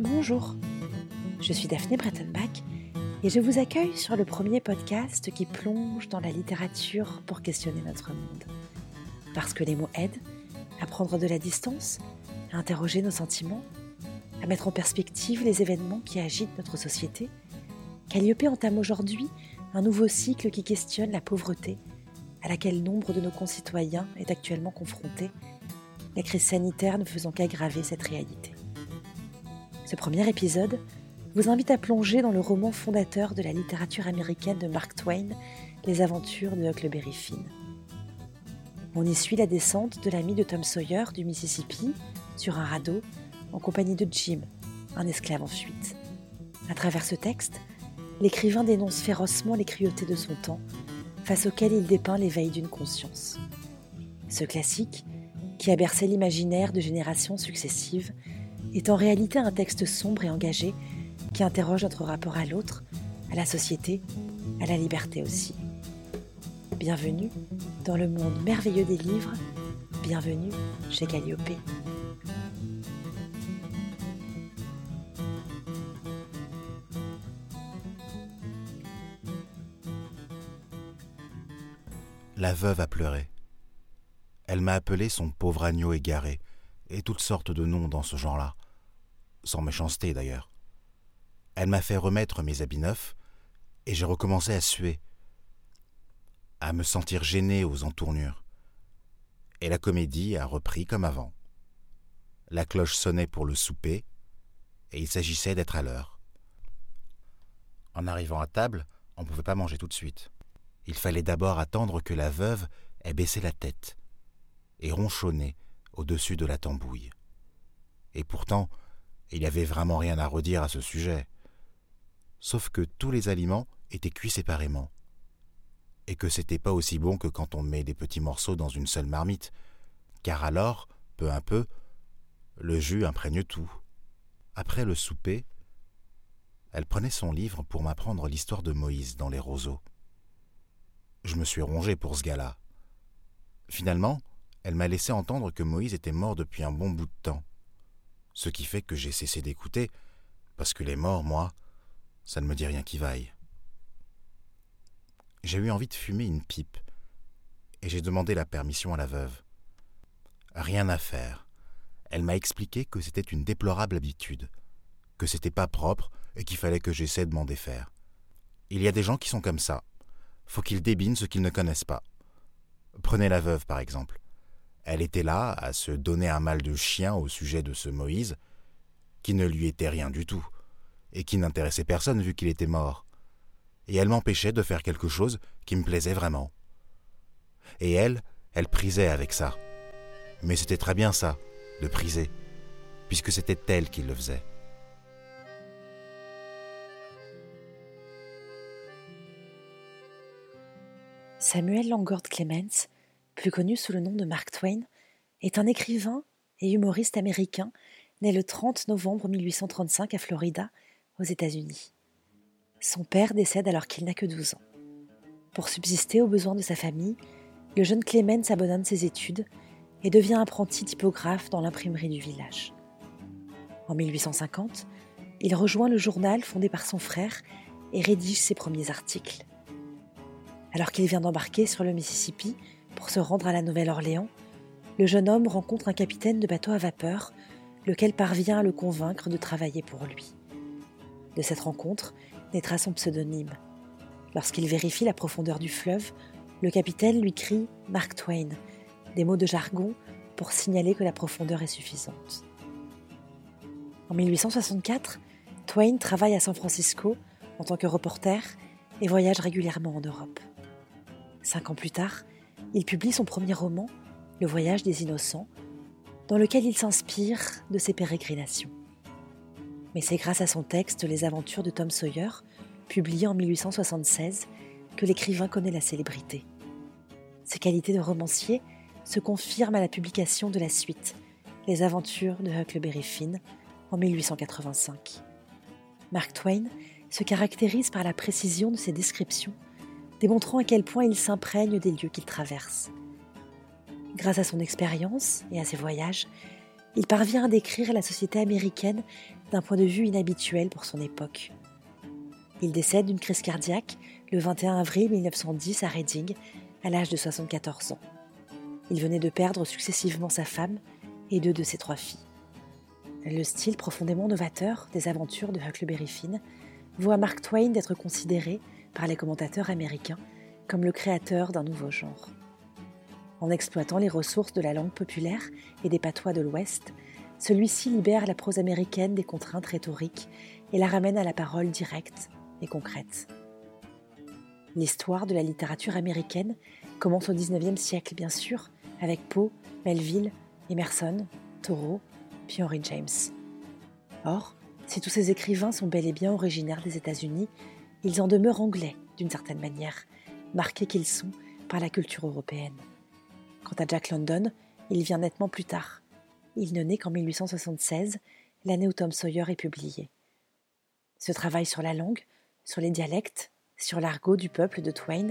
Bonjour, je suis Daphné Brettenbach et je vous accueille sur le premier podcast qui plonge dans la littérature pour questionner notre monde. Parce que les mots aident à prendre de la distance, à interroger nos sentiments, à mettre en perspective les événements qui agitent notre société, Calliope entame aujourd'hui un nouveau cycle qui questionne la pauvreté à laquelle nombre de nos concitoyens est actuellement confronté, la crise sanitaire ne faisant qu'aggraver cette réalité. Ce premier épisode vous invite à plonger dans le roman fondateur de la littérature américaine de Mark Twain, Les aventures de Huckleberry Finn. On y suit la descente de l'ami de Tom Sawyer du Mississippi sur un radeau en compagnie de Jim, un esclave en fuite. À travers ce texte, l'écrivain dénonce férocement les cruautés de son temps, face auxquelles il dépeint l'éveil d'une conscience. Ce classique, qui a bercé l'imaginaire de générations successives, est en réalité un texte sombre et engagé qui interroge notre rapport à l'autre, à la société, à la liberté aussi. Bienvenue dans le monde merveilleux des livres, bienvenue chez Calliope. La veuve a pleuré. Elle m'a appelé son pauvre agneau égaré, et toutes sortes de noms dans ce genre-là, sans méchanceté d'ailleurs. Elle m'a fait remettre mes habits neufs, et j'ai recommencé à suer, à me sentir gêné aux entournures. Et la comédie a repris comme avant. La cloche sonnait pour le souper, et il s'agissait d'être à l'heure. En arrivant à table, on ne pouvait pas manger tout de suite. Il fallait d'abord attendre que la veuve ait baissé la tête et ronchonné au-dessus de la tambouille. Et pourtant, il n'y avait vraiment rien à redire à ce sujet, sauf que tous les aliments étaient cuits séparément, et que c'était pas aussi bon que quand on met des petits morceaux dans une seule marmite, car alors, peu à peu, le jus imprègne tout. Après le souper, elle prenait son livre pour m'apprendre l'histoire de Moïse dans les roseaux je me suis rongé pour ce gars-là. Finalement, elle m'a laissé entendre que Moïse était mort depuis un bon bout de temps. Ce qui fait que j'ai cessé d'écouter, parce que les morts, moi, ça ne me dit rien qui vaille. J'ai eu envie de fumer une pipe, et j'ai demandé la permission à la veuve. Rien à faire. Elle m'a expliqué que c'était une déplorable habitude, que c'était pas propre et qu'il fallait que j'essaie de m'en défaire. Il y a des gens qui sont comme ça, faut qu'ils débinent ce qu'ils ne connaissent pas. Prenez la veuve, par exemple. Elle était là à se donner un mal de chien au sujet de ce Moïse, qui ne lui était rien du tout, et qui n'intéressait personne vu qu'il était mort. Et elle m'empêchait de faire quelque chose qui me plaisait vraiment. Et elle, elle prisait avec ça. Mais c'était très bien ça, de priser, puisque c'était elle qui le faisait. Samuel Langord Clemens, plus connu sous le nom de Mark Twain, est un écrivain et humoriste américain né le 30 novembre 1835 à Florida, aux États-Unis. Son père décède alors qu'il n'a que 12 ans. Pour subsister aux besoins de sa famille, le jeune Clemens abandonne ses études et devient apprenti typographe dans l'imprimerie du village. En 1850, il rejoint le journal fondé par son frère et rédige ses premiers articles. Alors qu'il vient d'embarquer sur le Mississippi pour se rendre à la Nouvelle-Orléans, le jeune homme rencontre un capitaine de bateau à vapeur, lequel parvient à le convaincre de travailler pour lui. De cette rencontre naîtra son pseudonyme. Lorsqu'il vérifie la profondeur du fleuve, le capitaine lui crie Mark Twain, des mots de jargon pour signaler que la profondeur est suffisante. En 1864, Twain travaille à San Francisco en tant que reporter et voyage régulièrement en Europe. Cinq ans plus tard, il publie son premier roman, Le voyage des innocents, dans lequel il s'inspire de ses pérégrinations. Mais c'est grâce à son texte Les aventures de Tom Sawyer, publié en 1876, que l'écrivain connaît la célébrité. Ses qualités de romancier se confirment à la publication de la suite, Les aventures de Huckleberry Finn, en 1885. Mark Twain se caractérise par la précision de ses descriptions démontrant à quel point il s'imprègne des lieux qu'il traverse. Grâce à son expérience et à ses voyages, il parvient à décrire la société américaine d'un point de vue inhabituel pour son époque. Il décède d'une crise cardiaque le 21 avril 1910 à Reading, à l'âge de 74 ans. Il venait de perdre successivement sa femme et deux de ses trois filles. Le style profondément novateur des aventures de Huckleberry Finn voit Mark Twain d'être considéré par les commentateurs américains comme le créateur d'un nouveau genre. En exploitant les ressources de la langue populaire et des patois de l'Ouest, celui-ci libère la prose américaine des contraintes rhétoriques et la ramène à la parole directe et concrète. L'histoire de la littérature américaine commence au XIXe siècle, bien sûr, avec Poe, Melville, Emerson, Thoreau, puis Henry James. Or, si tous ces écrivains sont bel et bien originaires des États-Unis, ils en demeurent anglais, d'une certaine manière, marqués qu'ils sont par la culture européenne. Quant à Jack London, il vient nettement plus tard. Il ne naît qu'en 1876, l'année où Tom Sawyer est publié. Ce travail sur la langue, sur les dialectes, sur l'argot du peuple de Twain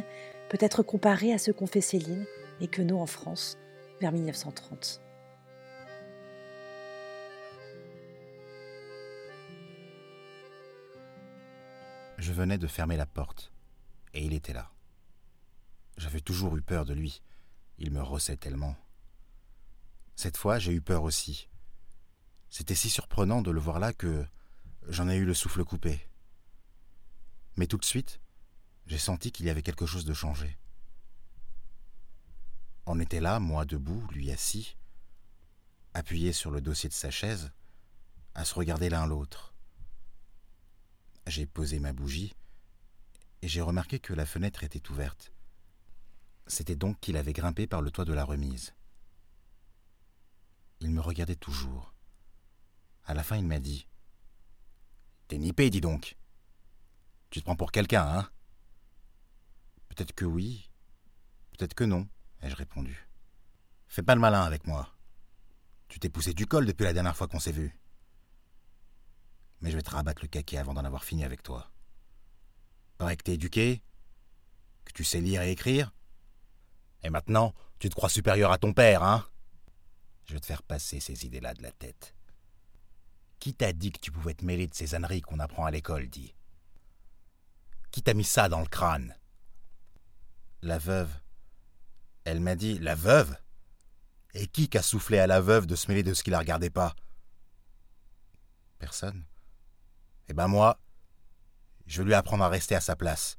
peut être comparé à ce qu'ont fait Céline et Queneau en France vers 1930. Je venais de fermer la porte, et il était là. J'avais toujours eu peur de lui. Il me rossait tellement. Cette fois, j'ai eu peur aussi. C'était si surprenant de le voir là que j'en ai eu le souffle coupé. Mais tout de suite, j'ai senti qu'il y avait quelque chose de changé. On était là, moi debout, lui assis, appuyé sur le dossier de sa chaise, à se regarder l'un l'autre. J'ai posé ma bougie et j'ai remarqué que la fenêtre était ouverte. C'était donc qu'il avait grimpé par le toit de la remise. Il me regardait toujours. À la fin, il m'a dit T'es nippé, dis donc. Tu te prends pour quelqu'un, hein? Peut-être que oui, peut-être que non, ai-je répondu. Fais pas le malin avec moi. Tu t'es poussé du col depuis la dernière fois qu'on s'est vu. Mais je vais te rabattre le caquet avant d'en avoir fini avec toi. Paraît que t'es éduqué, que tu sais lire et écrire. Et maintenant, tu te crois supérieur à ton père, hein? Je vais te faire passer ces idées-là de la tête. Qui t'a dit que tu pouvais te mêler de ces âneries qu'on apprend à l'école, dit Qui t'a mis ça dans le crâne? La veuve. Elle m'a dit La veuve? Et qui qu'a soufflé à la veuve de se mêler de ce qui la regardait pas? Personne. Eh ben moi, je vais lui apprendre à rester à sa place.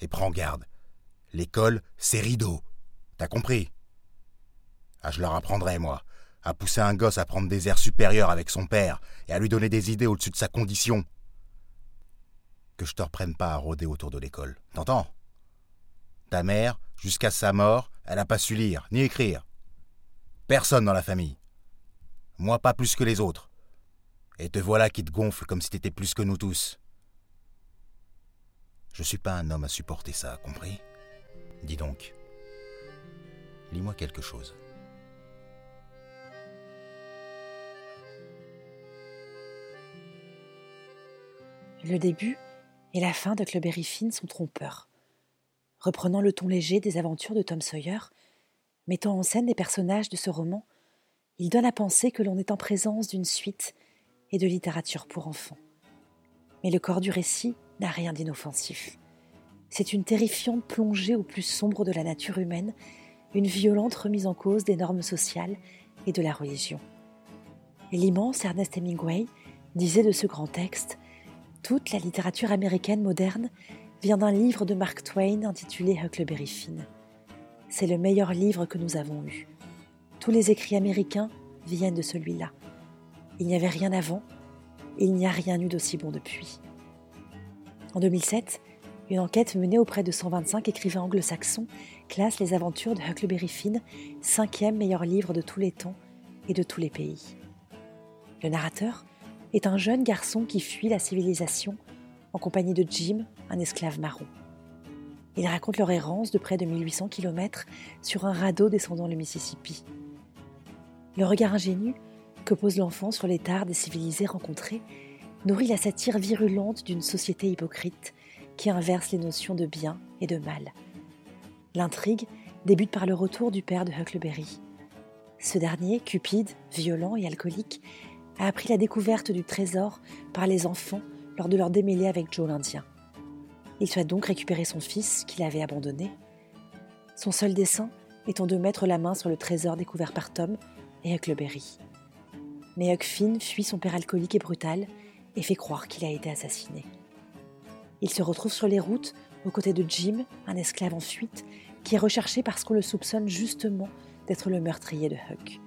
Et prends garde. L'école, c'est rideau. T'as compris? Ah, je leur apprendrai, moi à pousser un gosse à prendre des airs supérieurs avec son père et à lui donner des idées au-dessus de sa condition. Que je te reprenne pas à rôder autour de l'école. T'entends? Ta mère, jusqu'à sa mort, elle n'a pas su lire, ni écrire. Personne dans la famille. Moi pas plus que les autres. Et te voilà qui te gonfle comme si t'étais plus que nous tous. Je suis pas un homme à supporter ça, compris? Dis donc. Lis-moi quelque chose. Le début et la fin de Clubberry Finn sont trompeurs. Reprenant le ton léger des aventures de Tom Sawyer, mettant en scène les personnages de ce roman, il donne à penser que l'on est en présence d'une suite et de littérature pour enfants. Mais le corps du récit n'a rien d'inoffensif. C'est une terrifiante plongée au plus sombre de la nature humaine, une violente remise en cause des normes sociales et de la religion. l'immense Ernest Hemingway disait de ce grand texte toute la littérature américaine moderne vient d'un livre de Mark Twain intitulé Huckleberry Finn. C'est le meilleur livre que nous avons eu. Tous les écrits américains viennent de celui-là. Il n'y avait rien avant, il n'y a rien eu d'aussi bon depuis. En 2007, une enquête menée auprès de 125 écrivains anglo-saxons classe les aventures de Huckleberry Finn cinquième meilleur livre de tous les temps et de tous les pays. Le narrateur, est un jeune garçon qui fuit la civilisation en compagnie de Jim, un esclave marron. Il raconte leur errance de près de 1800 km sur un radeau descendant le Mississippi. Le regard ingénu que pose l'enfant sur les tares des civilisés rencontrés nourrit la satire virulente d'une société hypocrite qui inverse les notions de bien et de mal. L'intrigue débute par le retour du père de Huckleberry. Ce dernier, cupide, violent et alcoolique, a appris la découverte du trésor par les enfants lors de leur démêlé avec Joe l'Indien. Il souhaite donc récupérer son fils qu'il avait abandonné. Son seul dessein étant de mettre la main sur le trésor découvert par Tom et Huckleberry. Mais Huck Finn fuit son père alcoolique et brutal et fait croire qu'il a été assassiné. Il se retrouve sur les routes aux côtés de Jim, un esclave en fuite, qui est recherché parce qu'on le soupçonne justement d'être le meurtrier de Huck.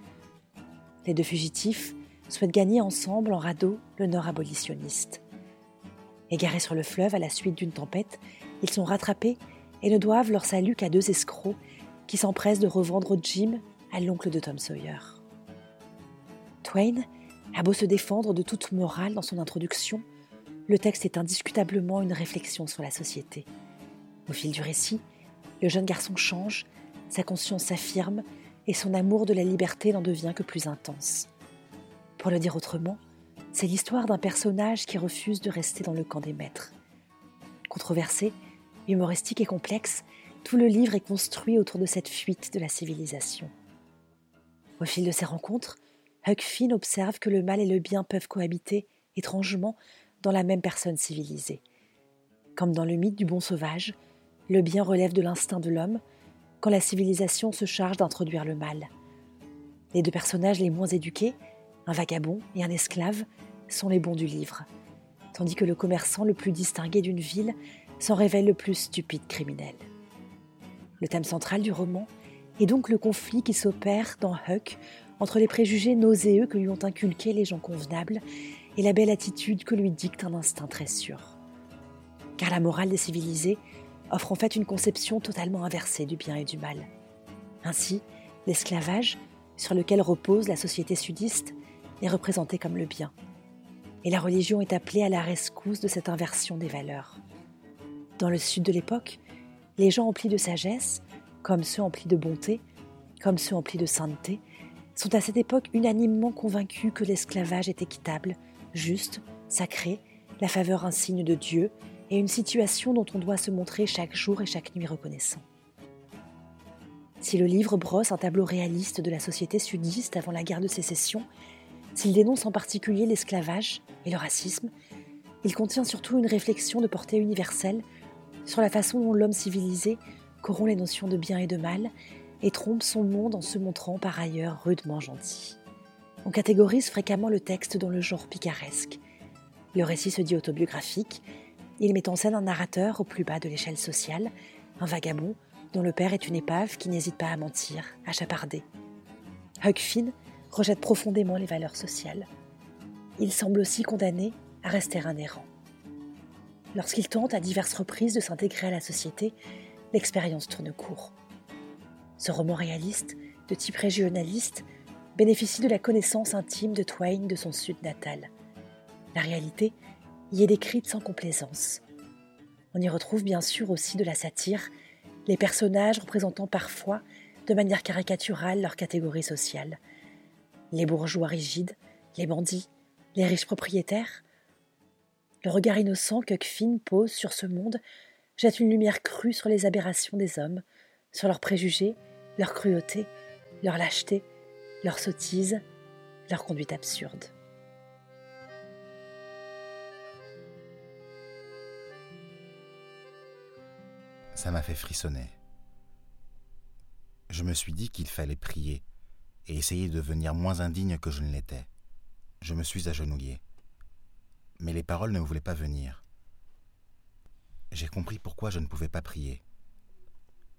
Les deux fugitifs souhaitent gagner ensemble en radeau le nord abolitionniste. Égarés sur le fleuve à la suite d'une tempête, ils sont rattrapés et ne doivent leur salut qu'à deux escrocs qui s'empressent de revendre Jim à l'oncle de Tom Sawyer. Twain a beau se défendre de toute morale dans son introduction, le texte est indiscutablement une réflexion sur la société. Au fil du récit, le jeune garçon change, sa conscience s'affirme et son amour de la liberté n'en devient que plus intense. Pour le dire autrement, c'est l'histoire d'un personnage qui refuse de rester dans le camp des maîtres. Controversé, humoristique et complexe, tout le livre est construit autour de cette fuite de la civilisation. Au fil de ses rencontres, Huck Finn observe que le mal et le bien peuvent cohabiter étrangement dans la même personne civilisée. Comme dans le mythe du bon sauvage, le bien relève de l'instinct de l'homme, quand la civilisation se charge d'introduire le mal. Les deux personnages les moins éduqués, un vagabond et un esclave, sont les bons du livre, tandis que le commerçant le plus distingué d'une ville s'en révèle le plus stupide criminel. Le thème central du roman est donc le conflit qui s'opère dans Huck entre les préjugés nauséeux que lui ont inculqués les gens convenables et la belle attitude que lui dicte un instinct très sûr. Car la morale des civilisés offre en fait une conception totalement inversée du bien et du mal. Ainsi, l'esclavage, sur lequel repose la société sudiste, est représenté comme le bien. Et la religion est appelée à la rescousse de cette inversion des valeurs. Dans le sud de l'époque, les gens emplis de sagesse, comme ceux emplis de bonté, comme ceux emplis de sainteté, sont à cette époque unanimement convaincus que l'esclavage est équitable, juste, sacré, la faveur un signe de Dieu et une situation dont on doit se montrer chaque jour et chaque nuit reconnaissant. Si le livre brosse un tableau réaliste de la société sudiste avant la guerre de sécession, s'il dénonce en particulier l'esclavage et le racisme, il contient surtout une réflexion de portée universelle sur la façon dont l'homme civilisé corrompt les notions de bien et de mal et trompe son monde en se montrant par ailleurs rudement gentil. On catégorise fréquemment le texte dans le genre picaresque. Le récit se dit autobiographique il met en scène un narrateur au plus bas de l'échelle sociale, un vagabond dont le père est une épave qui n'hésite pas à mentir, à chaparder. Huck Finn rejette profondément les valeurs sociales. Il semble aussi condamné à rester un errant. Lorsqu'il tente à diverses reprises de s'intégrer à la société, l'expérience tourne court. Ce roman réaliste, de type régionaliste, bénéficie de la connaissance intime de Twain de son sud natal. La réalité y est décrite sans complaisance. On y retrouve bien sûr aussi de la satire, les personnages représentant parfois de manière caricaturale leur catégorie sociale. Les bourgeois rigides, les bandits, les riches propriétaires. Le regard innocent que Finn pose sur ce monde jette une lumière crue sur les aberrations des hommes, sur leurs préjugés, leur cruauté, leur lâcheté, leur sottise, leur conduite absurde. Ça m'a fait frissonner. Je me suis dit qu'il fallait prier et essayer de devenir moins indigne que je ne l'étais. Je me suis agenouillé. Mais les paroles ne voulaient pas venir. J'ai compris pourquoi je ne pouvais pas prier.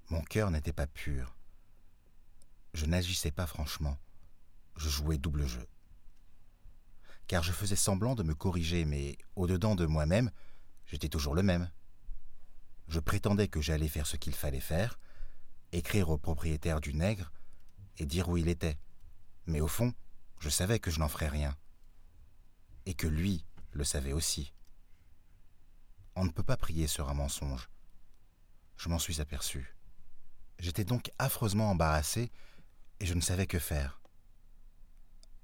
Mon cœur n'était pas pur. Je n'agissais pas franchement. Je jouais double jeu. Car je faisais semblant de me corriger, mais au-dedans de moi-même, j'étais toujours le même. Je prétendais que j'allais faire ce qu'il fallait faire, écrire au propriétaire du nègre et dire où il était. Mais au fond, je savais que je n'en ferais rien. Et que lui le savait aussi. On ne peut pas prier sur un mensonge. Je m'en suis aperçu. J'étais donc affreusement embarrassé et je ne savais que faire.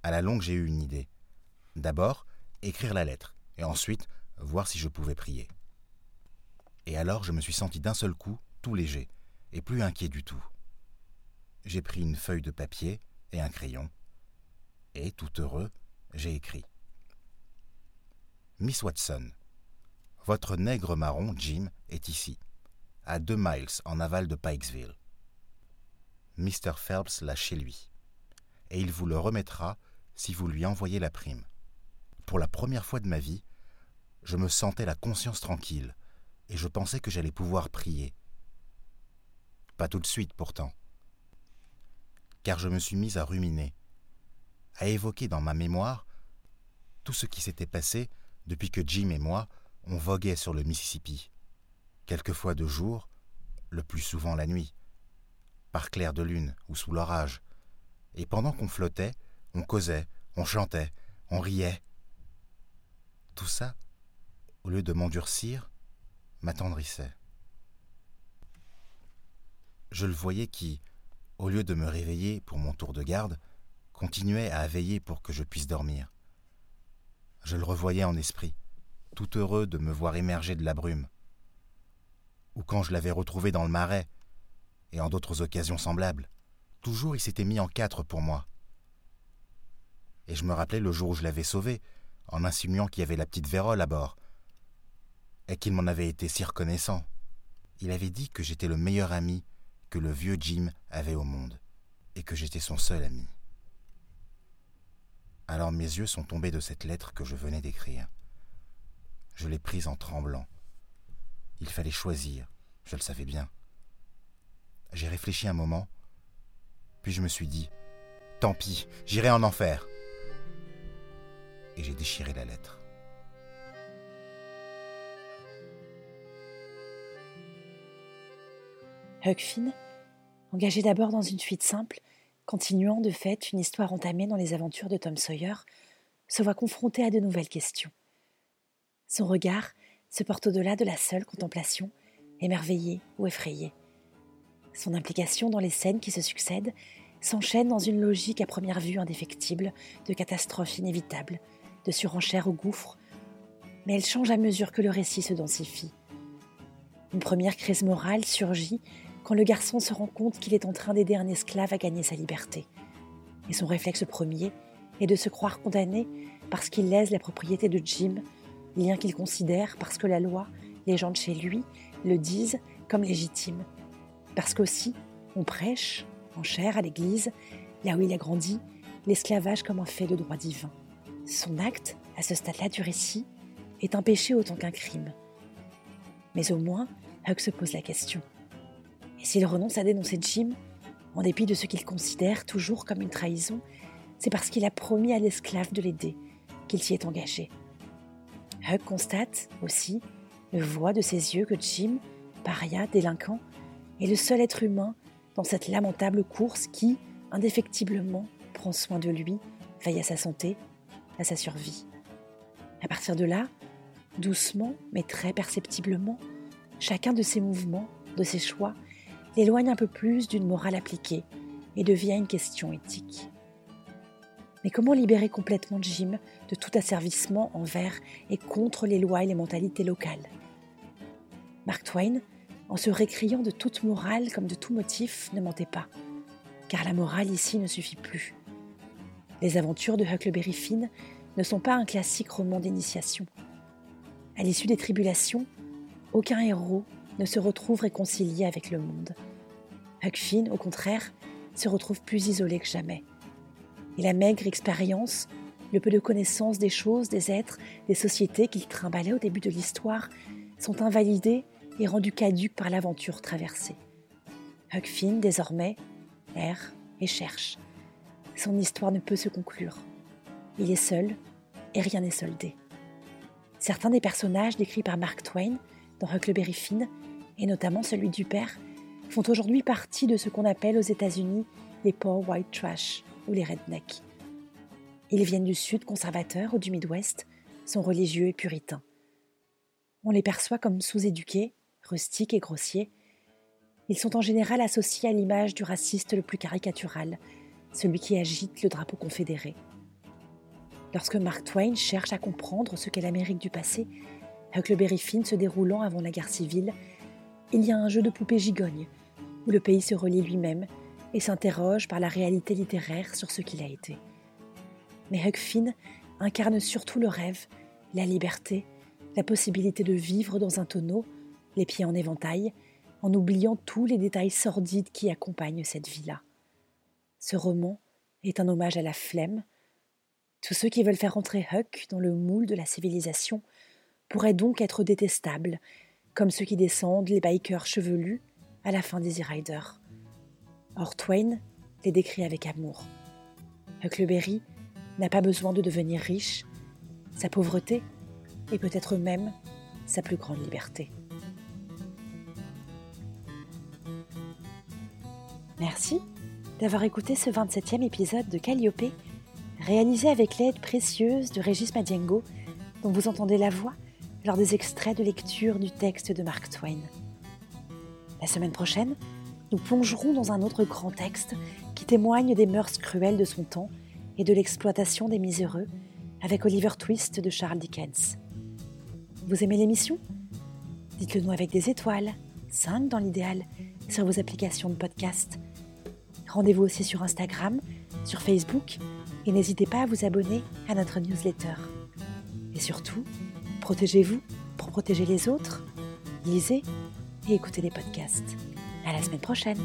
À la longue, j'ai eu une idée. D'abord, écrire la lettre, et ensuite, voir si je pouvais prier. Et alors je me suis senti d'un seul coup tout léger, et plus inquiet du tout. J'ai pris une feuille de papier et un crayon, et, tout heureux, j'ai écrit. Miss Watson, votre nègre marron, Jim, est ici, à deux miles en aval de Pikesville. Mr. Phelps l'a chez lui, et il vous le remettra si vous lui envoyez la prime. Pour la première fois de ma vie, je me sentais la conscience tranquille, et je pensais que j'allais pouvoir prier. Pas tout de suite pourtant, car je me suis mis à ruminer, à évoquer dans ma mémoire tout ce qui s'était passé depuis que Jim et moi on voguait sur le Mississippi, quelquefois de jour, le plus souvent la nuit, par clair de lune ou sous l'orage, et pendant qu'on flottait, on causait, on chantait, on riait. Tout ça, au lieu de m'endurcir, m'attendrissait. Je le voyais qui, au lieu de me réveiller pour mon tour de garde, continuait à veiller pour que je puisse dormir. Je le revoyais en esprit, tout heureux de me voir émerger de la brume. Ou quand je l'avais retrouvé dans le marais, et en d'autres occasions semblables, toujours il s'était mis en quatre pour moi. Et je me rappelais le jour où je l'avais sauvé, en insinuant qu'il y avait la petite Vérole à bord, et qu'il m'en avait été si reconnaissant. Il avait dit que j'étais le meilleur ami que le vieux Jim avait au monde, et que j'étais son seul ami. Alors mes yeux sont tombés de cette lettre que je venais d'écrire. Je l'ai prise en tremblant. Il fallait choisir, je le savais bien. J'ai réfléchi un moment, puis je me suis dit, tant pis, j'irai en enfer. Et j'ai déchiré la lettre. Huck Finn, engagé d'abord dans une fuite simple, continuant de fait une histoire entamée dans les aventures de Tom Sawyer, se voit confronté à de nouvelles questions. Son regard se porte au-delà de la seule contemplation, émerveillée ou effrayée. Son implication dans les scènes qui se succèdent s'enchaîne dans une logique à première vue indéfectible de catastrophes inévitables, de surenchères au gouffre, mais elle change à mesure que le récit se densifie. Une première crise morale surgit quand le garçon se rend compte qu'il est en train d'aider un esclave à gagner sa liberté. Et son réflexe premier est de se croire condamné parce qu'il lèse la propriété de Jim lien qu'il considère parce que la loi, les gens de chez lui, le disent comme légitime. Parce qu'aussi, on prêche, en chair à l'église, là où il a grandi, l'esclavage comme un fait de droit divin. Son acte, à ce stade-là du récit, est un péché autant qu'un crime. Mais au moins, Huck se pose la question. Et s'il renonce à dénoncer Jim, en dépit de ce qu'il considère toujours comme une trahison, c'est parce qu'il a promis à l'esclave de l'aider qu'il s'y est engagé. Huck constate aussi, le voit de ses yeux que Jim, paria, délinquant, est le seul être humain dans cette lamentable course qui, indéfectiblement, prend soin de lui, veille à sa santé, à sa survie. À partir de là, doucement mais très perceptiblement, chacun de ses mouvements, de ses choix, l'éloigne un peu plus d'une morale appliquée et devient une question éthique. Mais comment libérer complètement Jim de tout asservissement envers et contre les lois et les mentalités locales? Mark Twain, en se récriant de toute morale comme de tout motif, ne mentait pas, car la morale ici ne suffit plus. Les aventures de Huckleberry Finn ne sont pas un classique roman d'initiation. À l'issue des tribulations, aucun héros ne se retrouve réconcilié avec le monde. Huck Finn, au contraire, se retrouve plus isolé que jamais et la maigre expérience, le peu de connaissance des choses, des êtres, des sociétés qu'il trimbalait au début de l'histoire sont invalidés et rendus caduques par l'aventure traversée. Huck Finn, désormais, erre et cherche. Son histoire ne peut se conclure. Il est seul et rien n'est soldé. Certains des personnages décrits par Mark Twain dans Huckleberry Finn, et notamment celui du père, font aujourd'hui partie de ce qu'on appelle aux États-Unis les poor white trash, ou les rednecks. Ils viennent du sud conservateur ou du Midwest, sont religieux et puritains. On les perçoit comme sous-éduqués, rustiques et grossiers. Ils sont en général associés à l'image du raciste le plus caricatural, celui qui agite le drapeau confédéré. Lorsque Mark Twain cherche à comprendre ce qu'est l'Amérique du passé, Huckleberry Finn se déroulant avant la guerre civile, il y a un jeu de poupées gigogne, où le pays se relie lui-même et s'interroge par la réalité littéraire sur ce qu'il a été. Mais Huck Finn incarne surtout le rêve, la liberté, la possibilité de vivre dans un tonneau, les pieds en éventail, en oubliant tous les détails sordides qui accompagnent cette vie-là. Ce roman est un hommage à la flemme. Tous ceux qui veulent faire entrer Huck dans le moule de la civilisation pourraient donc être détestables, comme ceux qui descendent les bikers chevelus à la fin d'Easy Rider. Or Twain les décrit avec amour. Huckleberry n'a pas besoin de devenir riche, sa pauvreté est peut-être même sa plus grande liberté. Merci d'avoir écouté ce 27e épisode de Calliope, réalisé avec l'aide précieuse de Régis Madiengo, dont vous entendez la voix lors des extraits de lecture du texte de Mark Twain. La semaine prochaine, nous plongerons dans un autre grand texte qui témoigne des mœurs cruelles de son temps et de l'exploitation des miséreux avec Oliver Twist de Charles Dickens. Vous aimez l'émission? Dites-le nous avec des étoiles, 5 dans l'idéal, sur vos applications de podcast Rendez-vous aussi sur Instagram, sur Facebook et n'hésitez pas à vous abonner à notre newsletter. Et surtout, protégez-vous pour protéger les autres. Lisez et écoutez les podcasts. À la semaine prochaine.